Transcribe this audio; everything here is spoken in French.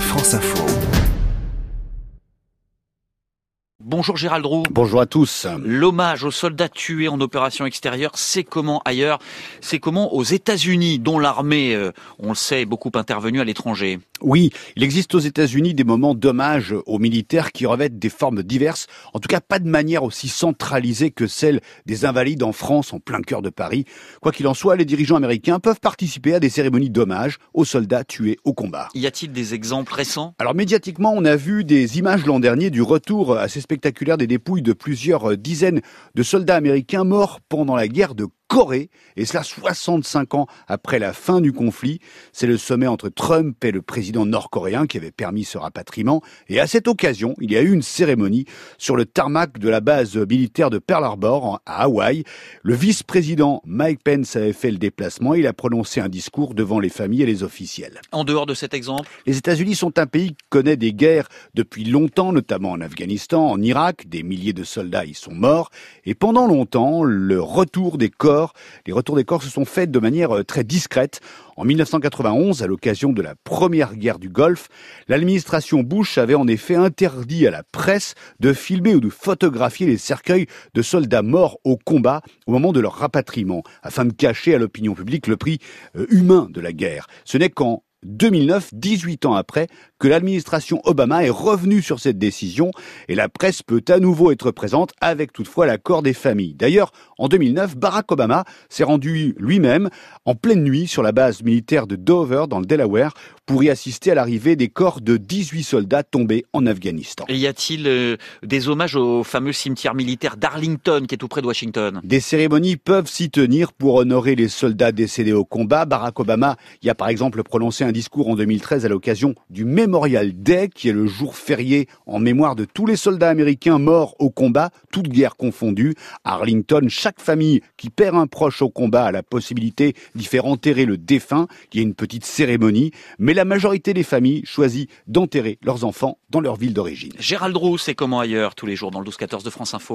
France Info. Bonjour Gérald Roux. Bonjour à tous. L'hommage aux soldats tués en opération extérieure, c'est comment ailleurs? C'est comment aux États-Unis, dont l'armée, euh, on le sait, est beaucoup intervenue à l'étranger? Oui, il existe aux États-Unis des moments d'hommage aux militaires qui revêtent des formes diverses, en tout cas pas de manière aussi centralisée que celle des invalides en France, en plein cœur de Paris. Quoi qu'il en soit, les dirigeants américains peuvent participer à des cérémonies d'hommage aux soldats tués au combat. Y a-t-il des exemples récents? Alors médiatiquement, on a vu des images l'an dernier du retour assez spectaculaire des dépouilles de plusieurs dizaines de soldats américains morts pendant la guerre de Corée, et cela 65 ans après la fin du conflit. C'est le sommet entre Trump et le président nord-coréen qui avait permis ce rapatriement, et à cette occasion, il y a eu une cérémonie sur le tarmac de la base militaire de Pearl Harbor à Hawaï. Le vice-président Mike Pence avait fait le déplacement, il a prononcé un discours devant les familles et les officiels. En dehors de cet exemple? Les États-Unis sont un pays qui connaît des guerres depuis longtemps, notamment en Afghanistan, en Irak, des milliers de soldats y sont morts, et pendant longtemps, le retour des corps les retours des corps se sont faits de manière euh, très discrète. En 1991, à l'occasion de la première guerre du Golfe, l'administration Bush avait en effet interdit à la presse de filmer ou de photographier les cercueils de soldats morts au combat au moment de leur rapatriement, afin de cacher à l'opinion publique le prix euh, humain de la guerre. Ce n'est qu'en 2009, 18 ans après, que l'administration Obama est revenue sur cette décision et la presse peut à nouveau être présente avec toutefois l'accord des familles. D'ailleurs, en 2009, Barack Obama s'est rendu lui-même en pleine nuit sur la base militaire de Dover dans le Delaware pour y assister à l'arrivée des corps de 18 soldats tombés en Afghanistan. Et y a-t-il euh, des hommages au fameux cimetière militaire d'Arlington qui est tout près de Washington? Des cérémonies peuvent s'y tenir pour honorer les soldats décédés au combat. Barack Obama y a par exemple prononcé un discours en 2013 à l'occasion du Memorial Day, qui est le jour férié en mémoire de tous les soldats américains morts au combat, toutes guerres confondues. À Arlington, chaque famille qui perd un proche au combat a la possibilité d'y faire enterrer le défunt. Il y a une petite cérémonie, mais la majorité des familles choisit d'enterrer leurs enfants dans leur ville d'origine. Gérald Roux, c'est comment ailleurs tous les jours dans le 12-14 de France Info